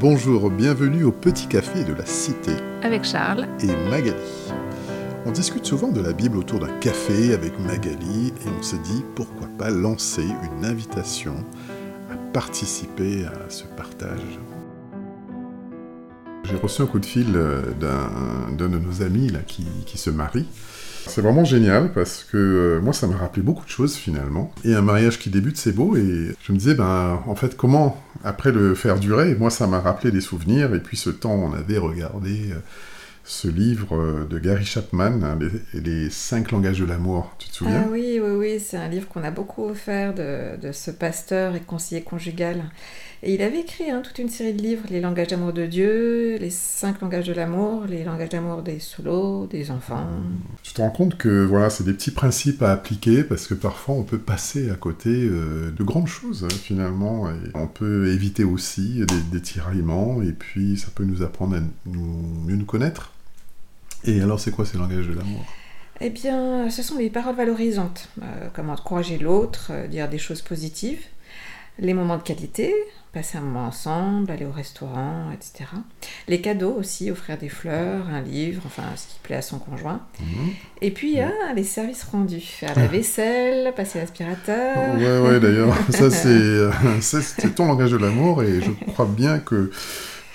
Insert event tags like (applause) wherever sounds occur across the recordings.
Bonjour, bienvenue au Petit Café de la Cité. Avec Charles. Et Magali. On discute souvent de la Bible autour d'un café avec Magali et on s'est dit pourquoi pas lancer une invitation à participer à ce partage. J'ai reçu un coup de fil euh, d'un de nos amis là, qui, qui se marie. C'est vraiment génial parce que euh, moi ça m'a rappelé beaucoup de choses finalement. Et un mariage qui débute c'est beau et je me disais ben en fait comment après le faire durer, moi ça m'a rappelé des souvenirs et puis ce temps on avait regardé euh, ce livre euh, de Gary Chapman, hein, les, cinq langages de l'amour, tu te souviens Ah oui, oui, oui, c'est un livre qu'on a beaucoup offert de, de, ce pasteur et conseiller conjugal. Et il avait écrit hein, toute une série de livres, les langages d'amour de Dieu, les cinq langages de l'amour, les langages d'amour des solos, des enfants. Tu te rends compte que voilà, c'est des petits principes à appliquer parce que parfois on peut passer à côté euh, de grandes choses hein, finalement. Et on peut éviter aussi des, des tiraillements et puis ça peut nous apprendre à nous, mieux nous connaître. Et alors, c'est quoi ces langages de l'amour? Eh bien, ce sont les paroles valorisantes. Euh, comment encourager l'autre, euh, dire des choses positives, les moments de qualité, passer un moment ensemble, aller au restaurant, etc. Les cadeaux aussi, offrir des fleurs, un livre, enfin ce qui plaît à son conjoint. Mmh. Et puis, mmh. ah, les services rendus, faire la vaisselle, passer l'aspirateur. Ouais, ouais, d'ailleurs, (laughs) ça c'est ton langage de l'amour et je crois bien que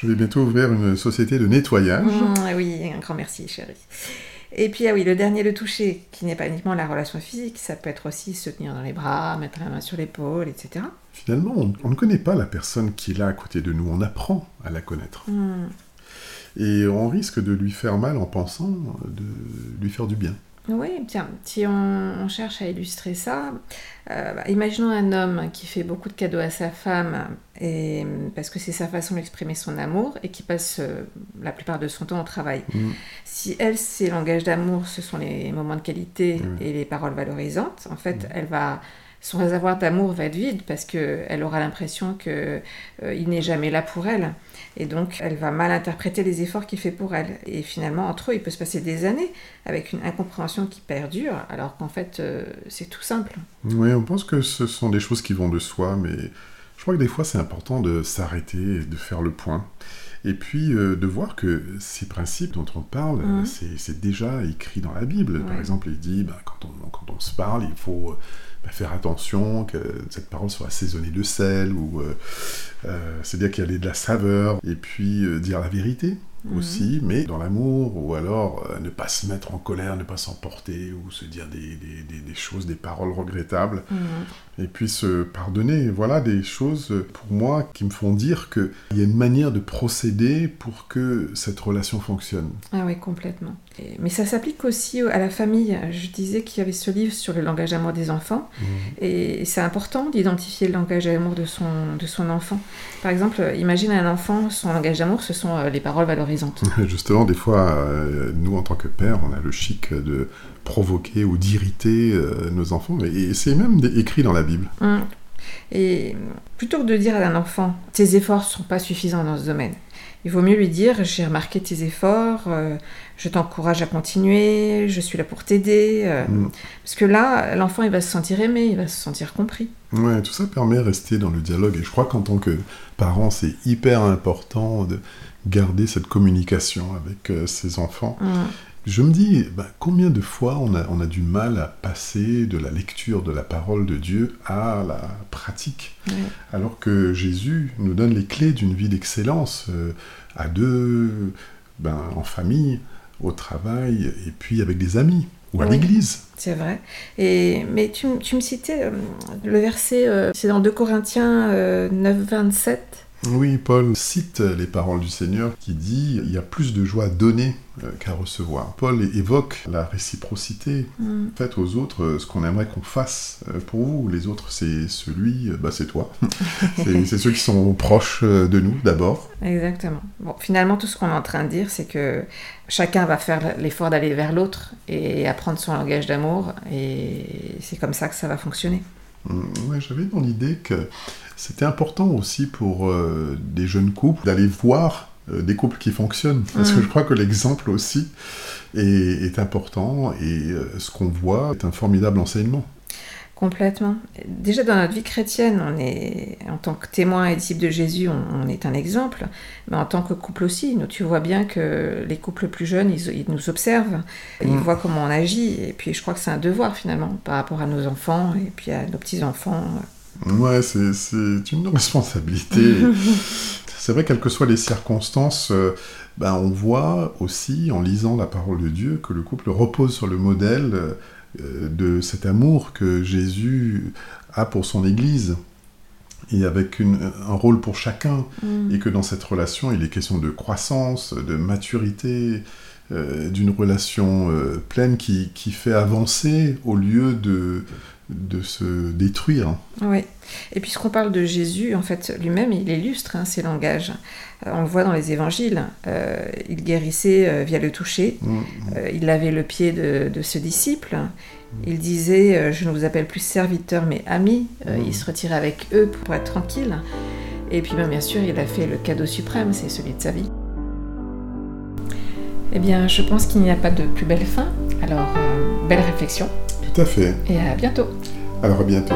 je vais bientôt ouvrir une société de nettoyage. Mmh, oui, un grand merci, chérie. Et puis, ah oui, le dernier, le toucher, qui n'est pas uniquement la relation physique, ça peut être aussi se tenir dans les bras, mettre la main sur l'épaule, etc. Finalement, on, on, ne connaît pas la personne qui est là à côté de nous, on apprend à la connaître. Mmh. Et on risque de lui faire mal en pensant de lui faire du bien. Oui, tiens, si on, on, cherche à illustrer ça, euh, bah, imaginons un homme qui fait beaucoup de cadeaux à sa femme, et, parce que c'est sa façon d'exprimer son amour, et qui passe euh, la plupart de son temps au travail. Mmh. Si elle, ses langages d'amour, ce sont les moments de qualité mmh. et les paroles valorisantes, en fait, mmh. elle va son réservoir d'amour va être vide parce qu'elle aura l'impression qu'il euh, n'est jamais là pour elle. Et donc, elle va mal interpréter les efforts qu'il fait pour elle. Et finalement, entre eux, il peut se passer des années avec une incompréhension qui perdure, alors qu'en fait, euh, c'est tout simple. Oui, on pense que ce sont des choses qui vont de soi, mais je crois que des fois, c'est important de s'arrêter et de faire le point. Et puis euh, de voir que ces principes dont on parle, mmh. c'est déjà écrit dans la Bible. Ouais. Par exemple, il dit, bah, quand, on, quand, on, se parle, il faut bah, faire attention que cette parole soit assaisonnée de sel, ou euh, euh, c'est-à-dire qu'il y ait de la saveur, et puis euh, dire la vérité Mhm. aussi, mais dans l'amour, ou alors euh, ne pas se mettre en colère, ne pas s'emporter, ou se dire des, des, des, des, choses, des paroles regrettables, mmh. et puis se pardonner. Voilà des choses, pour moi, qui me font dire qu'il y a une manière de procéder pour que cette relation fonctionne. Ah oui, complètement. Et, mais ça s'applique aussi à la famille. Je disais qu'il y avait ce livre sur le langage d'amour des enfants, mmh. et c'est important d'identifier le langage d'amour de son, de son enfant. Par exemple, imagine un enfant, son langage d'amour, ce sont euh, les paroles (laughs) Justement, des fois, euh, nous, en tant que père, on a le chic de provoquer ou d'irriter euh, nos enfants, et c'est même écrit dans la Bible. Mmh. Et plutôt que de dire à un enfant, tes efforts ne sont pas suffisants dans ce domaine, il vaut mieux lui dire, j'ai remarqué tes efforts, euh, je t'encourage à continuer, je suis là pour t'aider. Euh, mmh. Parce que là, l'enfant, il va se sentir aimé, il va se sentir compris. Ouais, tout ça permet de rester dans le dialogue. Et je crois qu'en tant que parent, c'est hyper important de garder cette communication avec euh, ses enfants. Mmh. Je me dis, bah, combien de fois on a, on a, du mal à passer de la lecture de la parole de Dieu à la pratique, alors que Jésus nous donne les clés d'une vie d'excellence euh, à deux, ben, en famille, au travail, et puis avec des amis ou à oui, l'église. C'est vrai. Et, mais tu, tu me citais euh, le verset, euh, c'est dans 2 Corinthiens euh, 9, 27. Oui, Paul cite les paroles du Seigneur qui dit il y a plus de joie à donner euh, qu'à recevoir. Paul évoque la réciprocité mm. faite aux autres, euh, ce qu'on aimerait qu'on fasse euh, pour vous. Les autres, c'est celui, bah, c'est toi. (laughs) c'est ceux qui sont proches de nous d'abord. Exactement. Bon, finalement, tout ce qu'on est en train de dire, c'est que chacun va faire l'effort d'aller vers l'autre et apprendre son langage d'amour, et c'est comme ça que ça va fonctionner. Ouais, J'avais dans l'idée que c'était important aussi pour euh, des jeunes couples d'aller voir euh, des couples qui fonctionnent. Parce mmh. que je crois que l'exemple aussi est, est, important et euh, ce qu'on voit est un formidable enseignement. Complètement. Déjà dans notre vie chrétienne, on est, en tant que témoin et disciple de Jésus, on, est un exemple, mais en tant que couple aussi. Nous, tu vois bien que les couples plus jeunes, ils, nous observent, ils mm. voient comment on agit, et puis je crois que c'est un devoir finalement par rapport à nos enfants et puis à nos petits-enfants. Ouais, c'est une responsabilité. (laughs) c'est vrai, quelles que soient les circonstances, euh, ben, on voit aussi, en lisant la parole de Dieu, que le couple repose sur le modèle euh, euh, de cet amour que Jésus a pour son Église et avec un rôle pour chacun, mm. et que dans cette relation, il est question de croissance, de maturité, euh, d'une relation euh, pleine qui, qui, fait avancer au lieu de, de se détruire. Oui. Et puisqu'on parle de Jésus, en fait, lui-même, il illustre hein, ses langages. Euh, on le voit dans les évangiles. Euh, il guérissait euh, via le toucher. Mm. il lavait le pied de, de ce disciple. Il disait Je ne vous appelle plus serviteur, mais ami. Mm. Il se retirait avec eux pour être tranquille. Et puis, ben, bien sûr, il a fait le cadeau suprême c'est celui de sa vie. Eh bien, je pense qu'il n'y a pas de plus belle fin. Alors, belle réflexion. Tout à fait. Et à bientôt. Alors à bientôt.